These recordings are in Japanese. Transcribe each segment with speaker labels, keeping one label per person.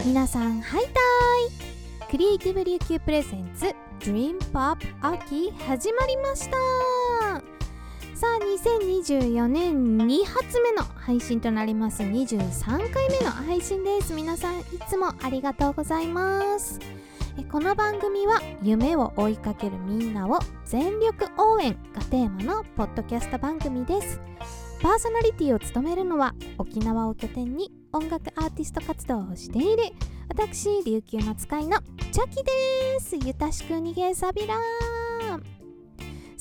Speaker 1: OK 皆さんハイタイクリエイティブ琉球プレゼンツ Dream Pop 秋始まりました。さあ2024年2発目の配信となります。23回目の配信です。皆さんいつもありがとうございます。えこの番組は夢を追いかけるみんなを全力応援がテーマのポッドキャスト番組です。パーソナリティを務めるのは沖縄を拠点に音楽アーティスト活動をしている私琉球の使いのチャキです。ゆたしく逃げさびら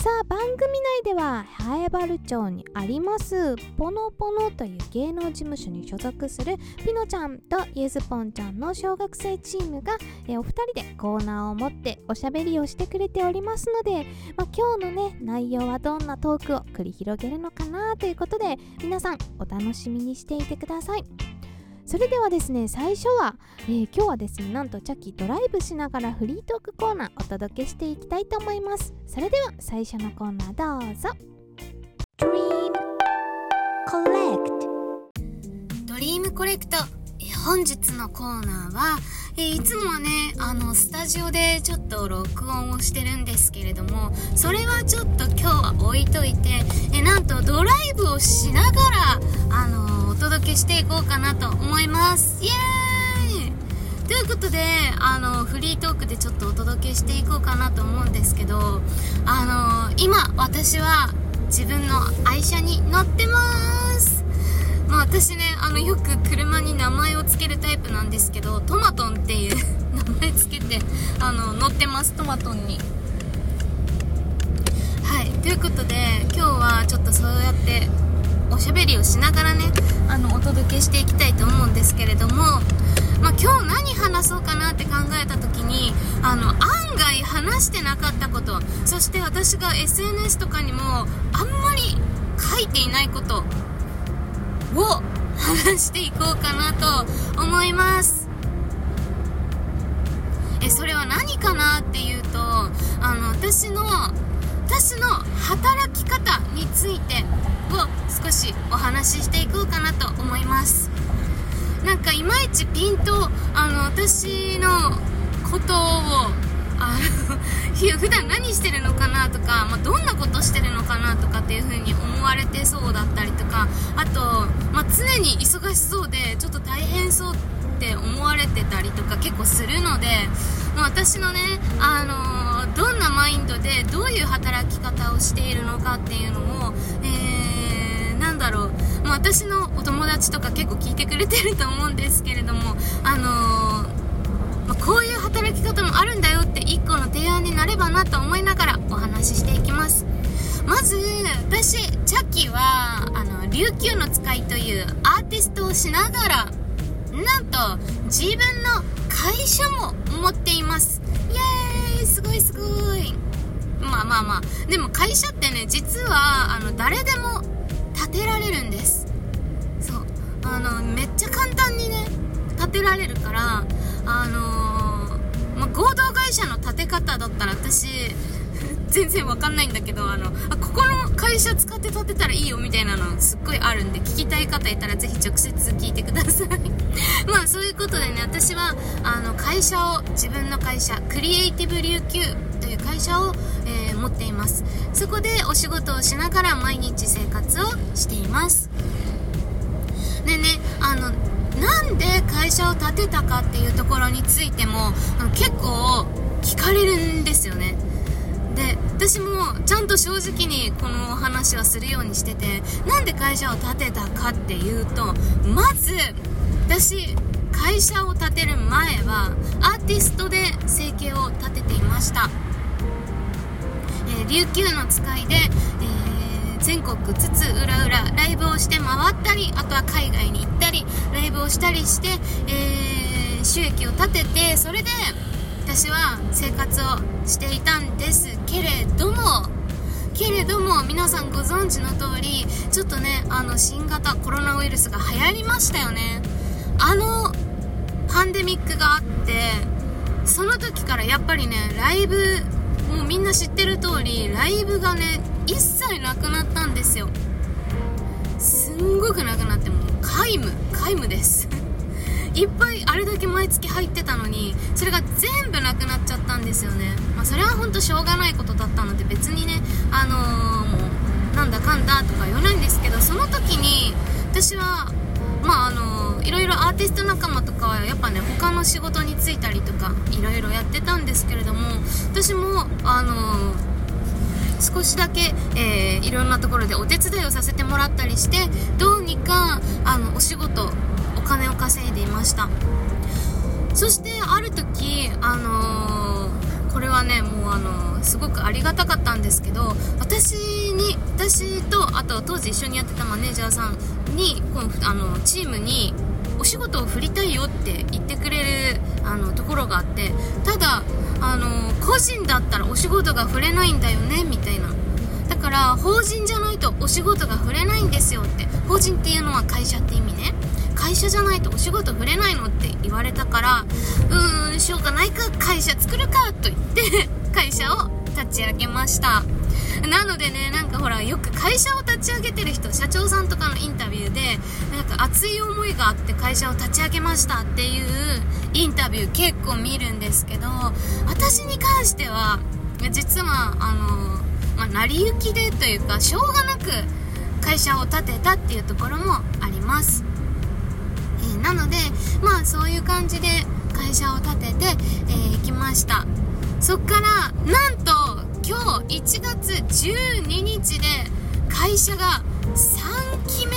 Speaker 1: さあ番組内ではハエバル町にありますポノポノという芸能事務所に所属するピノちゃんとゆずぽんちゃんの小学生チームがえお二人でコーナーを持っておしゃべりをしてくれておりますので、まあ、今日のね内容はどんなトークを繰り広げるのかなということで皆さんお楽しみにしていてください。それではですね最初は、えー、今日はですねなんとチャキドライブしながらフリートークコーナーお届けしていきたいと思います。それでは最初のコーナーどうぞ。Dream Collect
Speaker 2: ドリームコレクト。本日のコーナーはえいつもはねあのスタジオでちょっと録音をしてるんですけれどもそれはちょっと今日は置いといてえなんとドライブをしながらあのお届けしていこうかなと思います。イエーイ。ということであのフリートークでちょっとお届けしていこうかなと思うんですけどあの今私は自分の愛車に乗ってます。まあ、私ねあのよく車に名前を付けるタイプなんですけどトマトンっていう 名前付けてあの乗ってます。トマトンに。はい。ということで今日はちょっとそうやっておしゃべりをしながらねあのお届けしていきたいと思うんですけれどもまあ、今日何話そうかなって考えた時にあの案外話してなかったことそして私が SNS とかにもあんまり書いていないことを話していこうかなと思います。えそれは何かなっていうとあの私の私の働き方についてを少しお話ししていこうかなと思います。なんかいまいちピンとあの私のことをあの普段何してるのかなとか、まあ、どんなことしてるのかなとかっていう風に思われてそうだったりとかあと、まあ、常に忙しそうでちょっと大変そうって思われてたりとか結構するので、まあ、私のね、あのー、どんなマインドでどういう働き方をしているのかっていうのを、えー、なんだろう、まあ、私のお友達とか結構聞いてくれてると思うんですけれども、あのーまあ、こういう働き方もあるんだよって1個の提案になればなと思いながらお話ししていきます。まず私チャキはあの琉球の使いというアーティストをしながらなんと自分の会社も持っています。ーすごいすごい。まあまあまあ。でも会社ってね実はあの誰でも建てられるんです。そう。あのめっちゃ簡単にね建てられるからあのー、まあ、合同会社の建て方だったら私全然わかんないんだけどあのあここの会社使って建てたらいいよみたいなのすっごいあるんで聞きたい方いたらぜひ直接聞いてください。まあそういうことでね私はあの会社を自分の会社クリエイティブ琉球という会社を、えー、持っています。そこでお仕事をしながら毎日生活をしています。でねあのなんで会社を建てたかっていうところについても結構聞かれるんですよね。で私もちゃんと正直にこの話はするようにしててなんで会社を建てたかっていうとまず私会社を建てる前はアーティストで生計を立てていました、えー、琉球の使いで、えー全国津々浦々ライブをして回ったりあとは海外に行ったりライブをしたりして、えー、収益を立ててそれで私は生活をしていたんですけれどもけれども皆さんご存知の通りちょっとねあの新型コロナウイルスが流行りましたよね。あのパンデミックがあってその時からやっぱりねライブもうみんな知ってる通りライブがね一切なくなったんですよ。すんごくなくなってもう皆皆無皆無です。いっぱいあれだけ毎月入ってたのにそれが全部なくなっちゃったんですよね、まあ、それは本当しょうがないことだったので別にねあのー、もうなんだかんだとか言わないんですけどその時に私はまああのー、いろいろアーティスト仲間とかはやっぱね他の仕事に就いたりとかいろいろやってたんですけれども私もあのー少しだけ、えー、いろんなところでお手伝いをさせてもらったりしてどうにかあのお仕事金を稼いでいました。そしてある時あのー、これはねもうあのー、すごくありがたかったんですけど私に私とあと当時一緒にやってたマネージャーさんにこのあのチームにお仕事を振りたいよって言ってくれるあのところがあってただあの個人だったらお仕事が振れないんだよねみたいな。だから法人じゃないとお仕事が振れないんですよって。法人っていうのは会社って意味ね。会社じゃないとお仕事触れないの？って言われたからうーんしょうがないか会社作るかと言って 会社を立ち上げました。なのでねなんかほらよく会社を立ち上げてる人社長さんとかのインタビューでなんか熱い思いがあって会社を立ち上げましたっていうインタビュー結構見るんですけど私に関しては実はあの、まあ、成り行きでというかしょうがなく会社を建てたっていうところもあります、なのでまあそういう感じで会社を建てて、えー、きました。そっからなんと今日1月12日で会社が3期目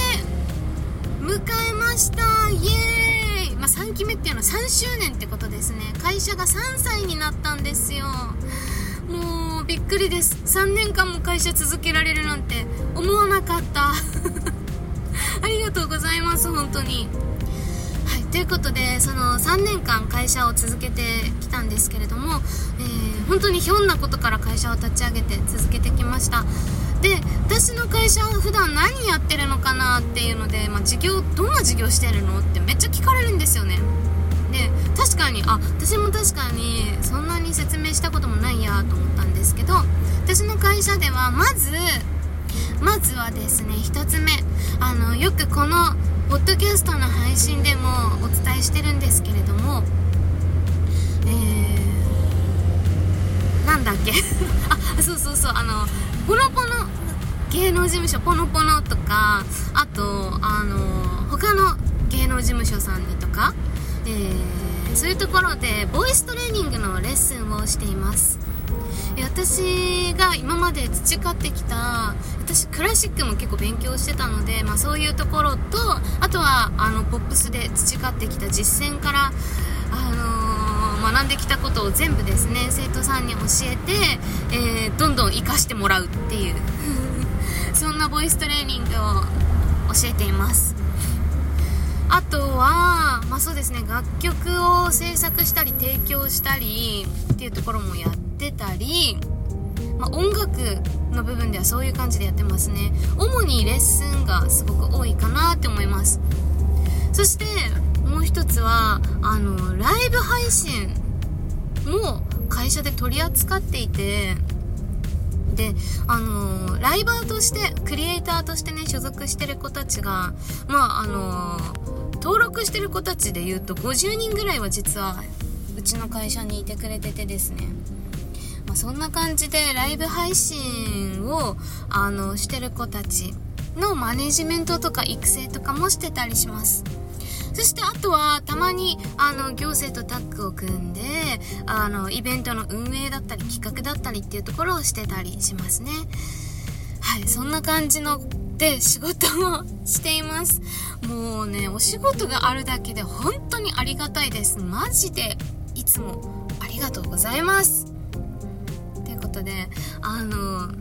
Speaker 2: 迎えました。イエーイ、まあ、3期目っていうのは3周年ってことですね。会社が3歳になったんですよ。もうびっくりです。3年間も会社続けられるなんて思わなかった。ありがとうございます本当に。ということでその3年間会社を続けてきたんですけれども、えー、本当にひょんなことから会社を立ち上げて続けてきました。で私の会社は普段何やってるのかなっていうので、まあ、事業どんな事業してるのってめっちゃ聞かれるんですよね。で確かにあ私も確かにそんなに説明したこともないやと思ったんですけど私の会社ではまずまずはですね1つ目。あのよくこのポッドキャストの配信でもしてるんですけれどもえー、なんだっけ？あそうそうそうあのポノポノ芸能事務所ポノポノとかあとあの他の芸能事務所さんにとか、えー、そういうところでボイストレーニングのレッスンをしています。私が今まで培ってきた私クラシックも結構勉強してたので、まあ、そういうところとあとはあのポップスで培ってきた実践から、あのー、学んできたことを全部ですね生徒さんに教えて、えー、どんどん活かしてもらうっていう そんなボイストレーニングを教えています。あとは、まあ、そうですね楽曲を制作したり提供したりっていうところもやってたりまあ、音楽の部分ではそういう感じでやってますね。主にレッスンがすごく多いかなって思います。そしてもう一つはあのライブ配信も会社で取り扱っていてであのライバーとしてクリエイターとしてね所属してる子たちがまああの登録してる子たちで言うと50人ぐらいは実はうちの会社にいてくれててですね。まあ、そんな感じでライブ配信をあのしてる子たちのマネジメントとか育成とかもしてたりします。そしてあとはたまにあの行政とタッグを組んであのイベントの運営だったり企画だったりっていうところをしてたりしますね。はいそんな感じので仕事をしています。もうねお仕事があるだけで本当にありがたいです。マジでいつもありがとうございます。ことであの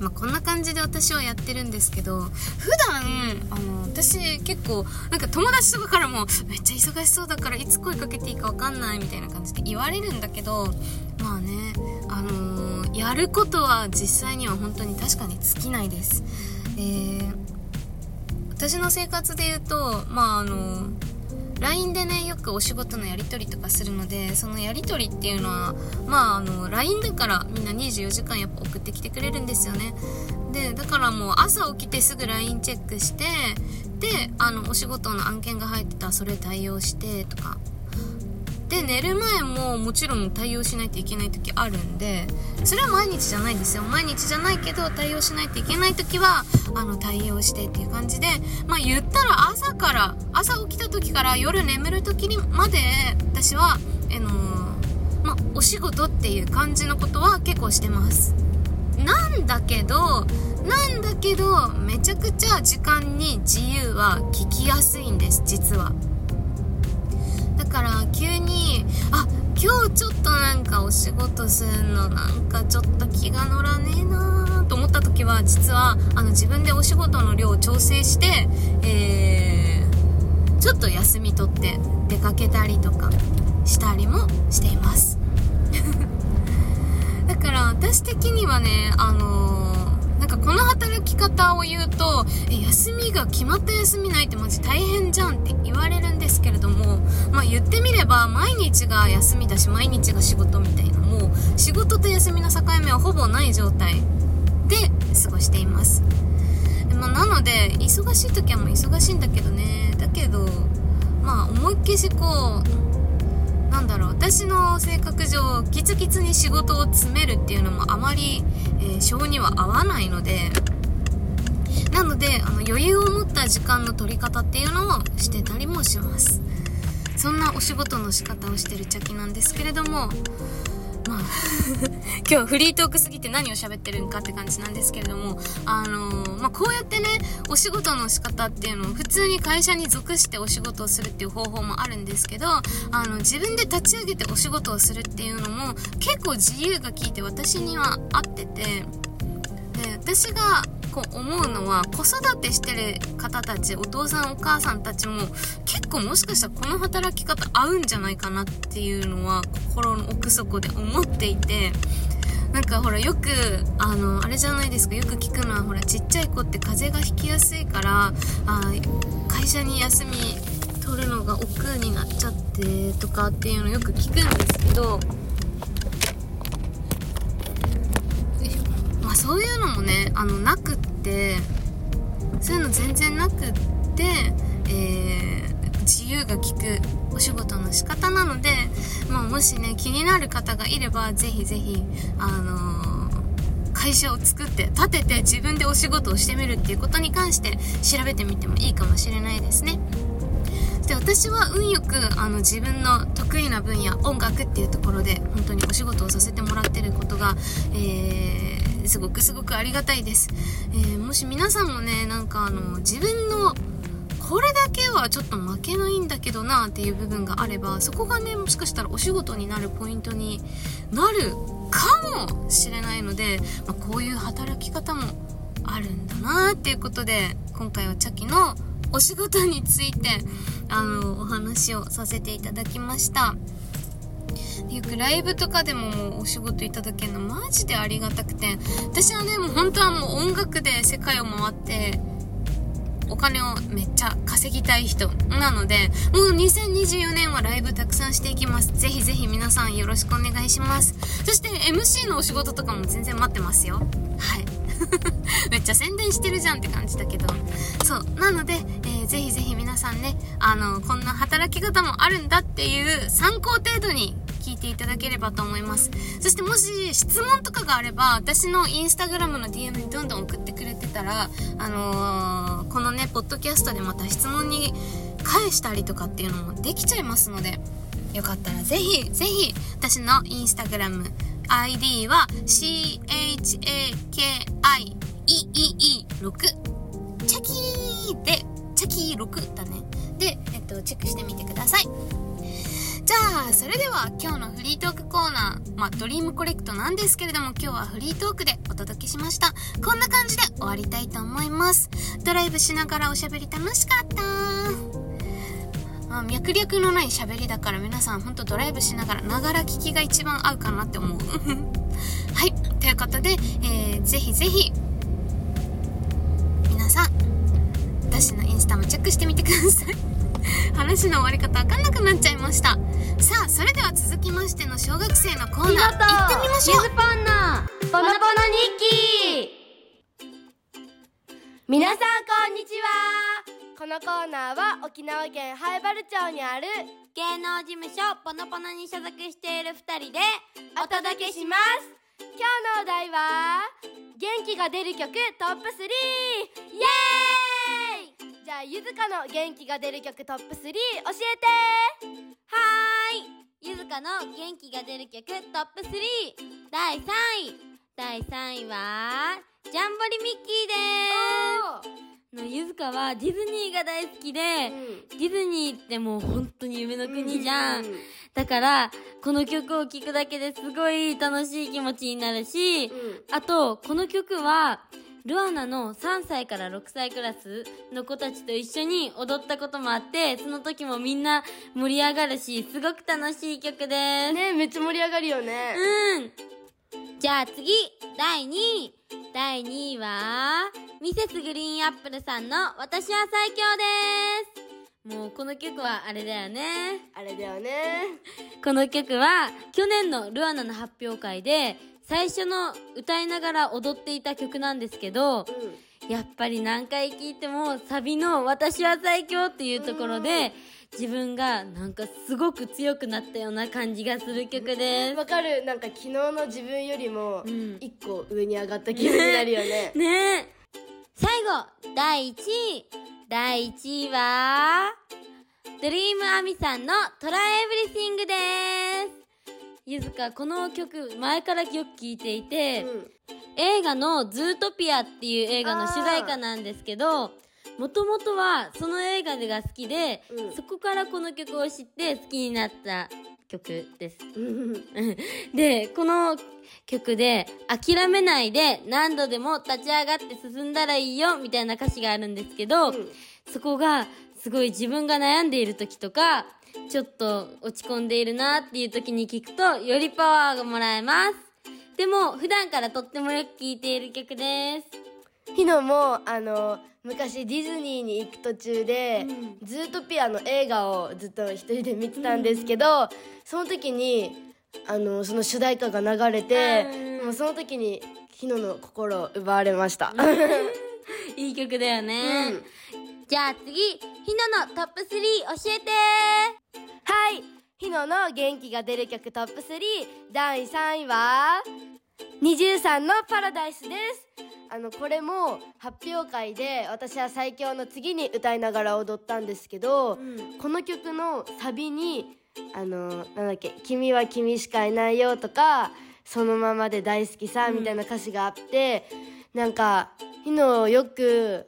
Speaker 2: まあ、こんな感じで私はやってるんですけど普段あの私結構なんか友達とかからもめっちゃ忙しそうだからいつ声かけていいか分かんないみたいな感じで言われるんだけどまあねあの、やることは実際には本当に確かに尽きないです。えー、私の生活で言うとまああの LINE でねよくお仕事のやり取りとかするのでそのやり取りっていうのはまああの LINE だからみんな24時間やっぱ送ってきてくれるんですよね。でだからもう朝起きてすぐ LINE チェックしてであのお仕事の案件が入ってたらそれ対応してとか。で寝る前ももちろん対応しないといけない時あるんでそれは毎日じゃないですよ毎日じゃないけど対応しないといけない時はあの対応してっていう感じでまあ言ったら朝から朝起きた時から夜眠る時にまで私はあのー、まあお仕事っていう感じのことは結構してますなんだけどなんだけどめちゃくちゃ時間に自由は聞きやすいんです実は。だから今日ちょっとなんかお仕事すんのなんかちょっと気が乗らねえなーと思った時は実はあの自分でお仕事の量を調整して、えー、ちょっと休み取って出かけたりとかしたりもしています。だから私的にはねあのーなんかこの働き方を言うと、え、休みが決まった休みないってマジ大変じゃんって言われるんですけれども、まあ言ってみれば毎日が休みだし毎日が仕事みたいなもう仕事と休みの境目はほぼない状態で過ごしています。まあ、なので、忙しい時はもう忙しいんだけどね。だけど、まあ思いっきしこう、なんだろう私の性格上キツキツに仕事を詰めるっていうのもあまり、えー、性には合わないのでなのであの余裕を持った時間の取り方っていうのをしてたりもします。そんなお仕事の仕方をしてる茶器なんですけれどもま あ今日はフリートークすぎて何を喋ってるんかって感じなんですけれども、あのー、まあ、こうやってね、お仕事の仕方っていうのを普通に会社に属してお仕事をするっていう方法もあるんですけど、あの、自分で立ち上げてお仕事をするっていうのも結構自由が利いて私には合ってて、私が構思うのは子育てしてる方たちお父さんお母さんたちも結構もしかしたらこの働き方合うんじゃないかなっていうのは心の奥底で思っていてなんかほらよくあのあれじゃないですか。よく聞くのはほらちっちゃい子って風邪がひきやすいからあ会社に休み取るのが億劫になっちゃってとかっていうのよく聞くんですけどまそういうのもねあのなくってそういうの全然なくって、えー、自由が利くお仕事の仕方なので、まあ、もしね気になる方がいればぜひぜひあのー、会社を作って立てて自分でお仕事をしてみるっていうことに関して調べてみてもいいかもしれないですね。で私は運よくあの自分の得意な分野音楽っていうところで本当にお仕事をさせてもらってることが、えー、すごくすごくありがたいです、えー、もし皆さんもねなんかあの自分のこれだけはちょっと負けないんだけどなっていう部分があればそこがねもしかしたらお仕事になるポイントになるかもしれないので、まあ、こういう働き方もあるんだなっていうことで今回はチャキのお仕事についてあのお話をさせていただきました。よくライブとかでももうお仕事いただけるのマジでありがたくて私はねもう本当はもう音楽で世界を回ってお金をめっちゃ稼ぎたい人なので、もう2024年はライブたくさんしていきます。ぜひぜひ皆さんよろしくお願いします。そして MC のお仕事とかも全然待ってますよ。はい。めっちゃ宣伝してるじゃんって感じだけど。そう。なので、えー、ぜひぜひ皆さんね、あの、こんな働き方もあるんだっていう参考程度に聞いていただければと思います。そしてもし質問とかがあれば、私のインスタグラムの DM にどんどん送ってくれてたら、あのー、このね、ポッドキャストでまた質問に返したりとかっていうのもできちゃいますので、よかったらぜひ、ぜひ、私のインスタグラム、ID は CHAKIEEE6 チャキーで、チャキー6だね。で、えっと、チェックしてみてください。じゃあ、それでは今日のフリートークコーナー、まあ、ドリームコレクトなんですけれども、今日はフリートークでお届けしました。こんな感じで終わりたいと思います。ドライブしながらおしゃべり楽しかった。まあ、脈略のない喋りだから皆さんほんとドライブしながらながら聞きが一番合うかなって思う。はい。ということで、えー、ぜひぜひ皆さん私のインスタもチェックしてみてください。話の終わり方わかんなくなっちゃいました。さあそれでは続きましての小学生のコーナー行ってみましょう。
Speaker 3: 水パンナ。ポノポノ日記。皆さんこんにちは。このコーナーは沖縄県灰原町にある
Speaker 4: 芸能事務所ポノポノに所属している二人で
Speaker 3: お届けします。今日のお題は元気が出る曲トップ3イエーイ。じゃあゆずかの元気が出る曲トップ3教えて。
Speaker 4: はーいゆずかの元気が出る曲トップ3第3位。第3位はジャンボリミッキーです。のゆずかはディズニーが大好きで、ディズニーってもう本当に夢の国じゃん。だから、この曲を聴くだけですごい楽しい気持ちになるし、あと、この曲は、ルアナの3歳から6歳クラスの子たちと一緒に踊ったこともあって、その時もみんな盛り上がるし、すごく楽しい曲です。
Speaker 3: ねめっちゃ盛り上がるよね
Speaker 4: うん。じゃあ次、第2位。第2位は、ミセスグリーンアップルさんの私は最強です。もうこの曲はあれだよね。
Speaker 3: あれだよね
Speaker 4: この曲は去年のルアナの発表会で最初の歌いながら踊っていた曲なんですけど、やっぱり何回聴いてもサビの私は最強っていうところで自分がなんかすごく強くなったような感じがする曲です。
Speaker 3: わかるなんか昨日の自分よりも
Speaker 4: ん
Speaker 3: 一個上に上がった気分になるよね
Speaker 4: ねえ。最後、第1位。第1位は、ドリームアミさんのトライエブリシングです。ゆずか、この曲、前からよく聴いていて、
Speaker 3: うん。
Speaker 4: 映画のズートピアっていう映画の主題歌なんですけど、もともとはその映画が好きで、
Speaker 3: うん。
Speaker 4: そこからこの曲を知って好きになった曲です。
Speaker 3: うん。
Speaker 4: で、この曲で、諦めないで何度でも立ち上がって進んだらいいよみたいな歌詞があるんですけど、
Speaker 3: うん。
Speaker 4: そこがすごい自分が悩んでいる時とか、ちょっと落ち込んでいるなっていう時に聞くと、よりパワーがもらえます。でも、普段からとってもよく聴いている曲です。
Speaker 3: ひのもあの昔ディズニーに行く途中で、ズートピアの映画をずっと一人で見てたんですけど、その時にあのその主題歌が流れて、
Speaker 4: うん
Speaker 3: もうその時にひのの心を奪われました、
Speaker 4: いい曲だよね。
Speaker 3: うん
Speaker 4: じゃあ次、ひなのトップ3教えて。
Speaker 3: はいひのの元気が出る曲トップ3第3位は23のパラダイスです。あのこれも発表会で私は最強の次に歌いながら踊ったんですけど、この曲のサビにあのなんだっけ「君は君しかいないよ」とか「そのままで大好きさ」みたいな歌詞があって、なんかひのよく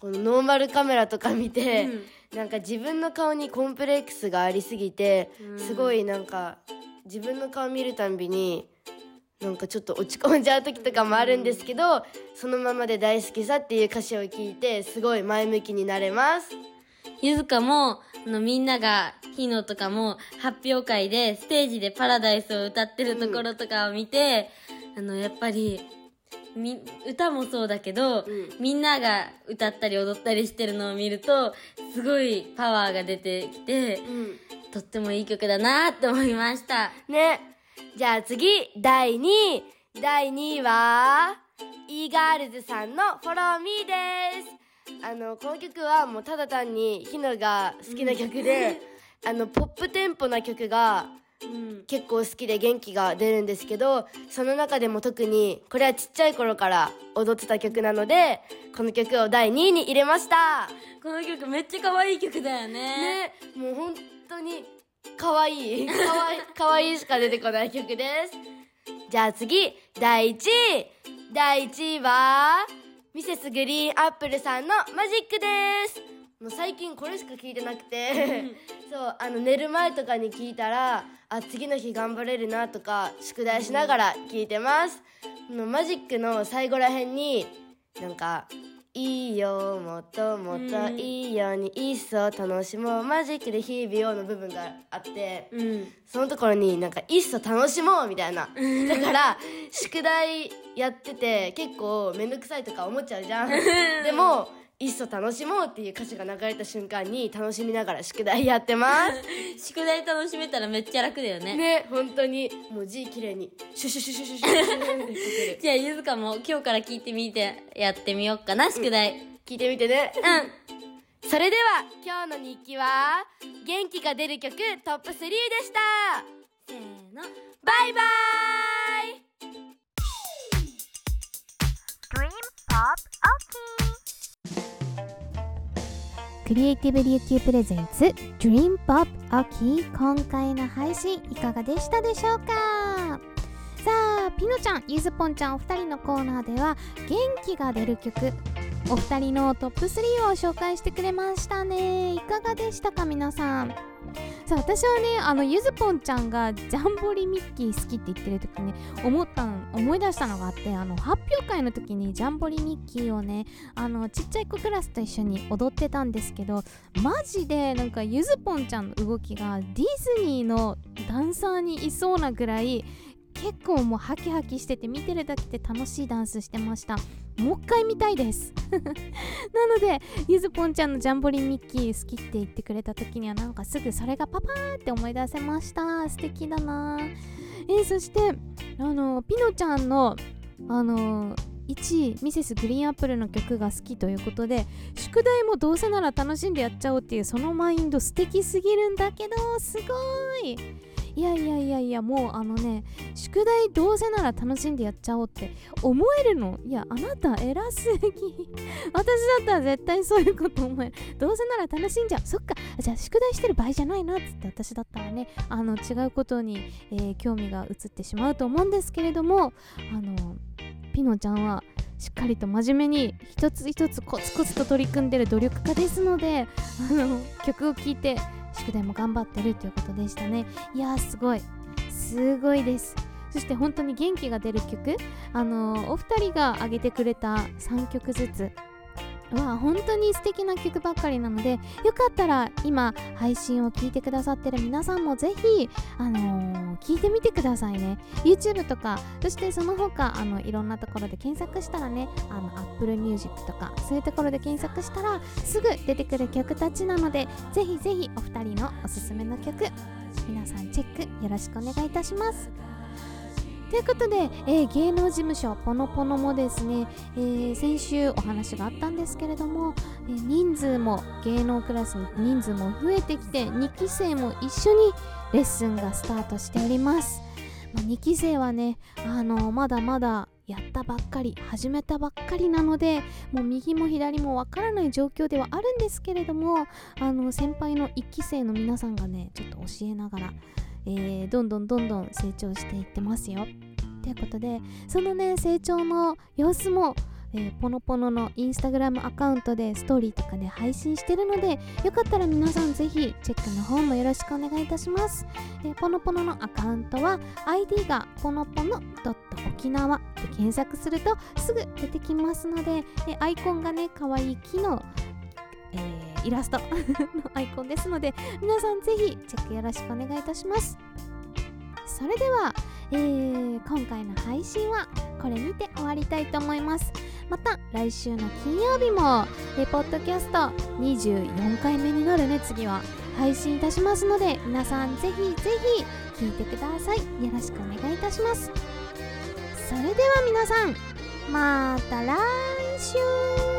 Speaker 3: このノーマルカメラとか見て、なんか自分の顔にコンプレックスがありすぎて、すごいなんか自分の顔見るたんびになんかちょっと落ち込んじゃう時とかもあるんですけど、そのままで大好きさっていう歌詞を聞いてすごい前向きになれます。
Speaker 4: ゆずかも、あの、みんなが、ヒノとかも、発表会で、ステージでパラダイスを歌ってるところとかを見て、あの、やっぱり、み、歌もそうだけど、
Speaker 3: ん
Speaker 4: みんなが歌ったり踊ったりしてるのを見ると、すごいパワーが出てきて、とってもいい曲だなって思いました。
Speaker 3: ね。じゃあ次、第2位。第2位は、e ガールズさんの Follow Me です。あの、この曲はもうただ単にひのが好きな曲で、あの、ポップテンポな曲が
Speaker 4: うん。
Speaker 3: 結構好きで元気が出るんですけど、その中でも特に、これはちっちゃい頃から踊ってた曲なので、この曲を第2位に入れました。
Speaker 4: この曲めっちゃ可愛い曲だよね。
Speaker 3: ね、もう本当に可愛い可愛い 可愛いしか出てこない曲ですじゃあ次第1位第1位はミセスグリーンアップルさんのマジックですもう最近これしか聞いてなくて。そうあの寝る前とかに聞いたらあ次の日頑張れるなとか宿題しながら聞いてます。あのマジックの最後らへんになんかいいよもっともっといいように一層楽しもうマジックで日々をの部分があって、
Speaker 4: うん。
Speaker 3: そのところになんか一層楽しもうみたいな。だから宿題やってて結構めんどくさいとか思っちゃうじゃん。でもいっそ楽しもうっていう歌詞が流れた瞬間に楽しみながら宿題やってます。
Speaker 4: 宿題楽しめたらめっちゃ楽だよね。
Speaker 3: ね本当にもう字綺麗にシュシュシュシュシュシュ
Speaker 4: じゃあゆずかも今日から聞いてみてやってみようかな宿題、うん、
Speaker 3: 聞いてみてね
Speaker 4: うん
Speaker 3: それでは今日の日記は元気が出る曲トップ3でしたせーのバイバイ Dream Pop o k
Speaker 1: クリエイティブ琉球プレゼンツ Dream Pop 秋今回の配信いかがでしたでしょうか？さあピノちゃんゆずぽんちゃんお二人のコーナーでは元気が出る曲お二人のトップ3を紹介してくれましたね。いかがでしたか皆さん？そう私はねあのゆずぽんちゃんがジャンボリミッキー好きって言ってる時に思った思い出したのがあってあの発表会の時にジャンボリミッキーをねあのちっちゃい子クラスと一緒に踊ってたんですけどマジでなんかゆずぽんちゃんの動きがディズニーのダンサーにいそうなぐらい結構もうハキハキしてて見てるだけで楽しいダンスしてました。もう一回見たいです。なのでゆずぽんちゃんのジャンボリミッキー好きって言ってくれた時にはなんかすぐそれがパパーって思い出せました。素敵だな。えー、そしてあのピノちゃんのあの1位ミセスグリーンアップルの曲が好きということで宿題もどうせなら楽しんでやっちゃおうっていうそのマインド素敵すぎるんだけどすごい。いやいやいやいやもうあのね宿題どうせなら楽しんでやっちゃおうって思えるの。いやあなた偉すぎ。私だったら絶対そういうこと思える。どうせなら楽しんじゃう。そっか。じゃあ宿題してる場合じゃないなっつって私だったらねあの違うことに、えー、興味が移ってしまうと思うんですけれどもあのピノちゃんはしっかりと真面目に一つ一つコツコツと取り組んでる努力家ですのであの曲を聴いて宿題も頑張ってるということでしたね。いやーすごい。すごいです。そして本当に元気が出る曲。あのー、お二人が挙げてくれた3曲ずつ。は本当に素敵な曲ばっかりなのでよかったら今配信を聞いてくださってる皆さんもぜひあのー、聞いてみてくださいね。YouTube とかそしてその他あのいろんなところで検索したらねあの Apple Music とかそういうところで検索したらすぐ出てくる曲たちなのでぜひぜひお二人のおすすめの曲皆さんチェックよろしくお願いいたします。ということで、えー、芸能事務所ポノポノもですね、えー、先週お話があったんですけれども、えー、人数も芸能クラスに人数も増えてきて2期生も一緒にレッスンがスタートしております、まあ、2期生はねあのまだまだやったばっかり始めたばっかりなのでもう右も左もわからない状況ではあるんですけれどもあの先輩の1期生の皆さんがねちょっと教えながらえー、どんどんどんどん成長していってますよ。ということでそのね成長の様子も、えー、ポノポノのインスタグラムアカウントでストーリーとかで配信してるのでよかったら皆さんぜひチェックの方もよろしくお願いいたします、えー、ポノポノのアカウントは ID がポノポノ沖縄で検索するとすぐ出てきますので、えアイコンがね可愛いい木の、イラスト のアイコンですので皆さんぜひチェックよろしくお願いいたします。それでは、えー、今回の配信はこれにて終わりたいと思います。また来週の金曜日もレポッドキャスト24回目になるね次は配信いたしますので皆さんぜひぜひ聞いてください。よろしくお願いいたします。それでは皆さんまた来週。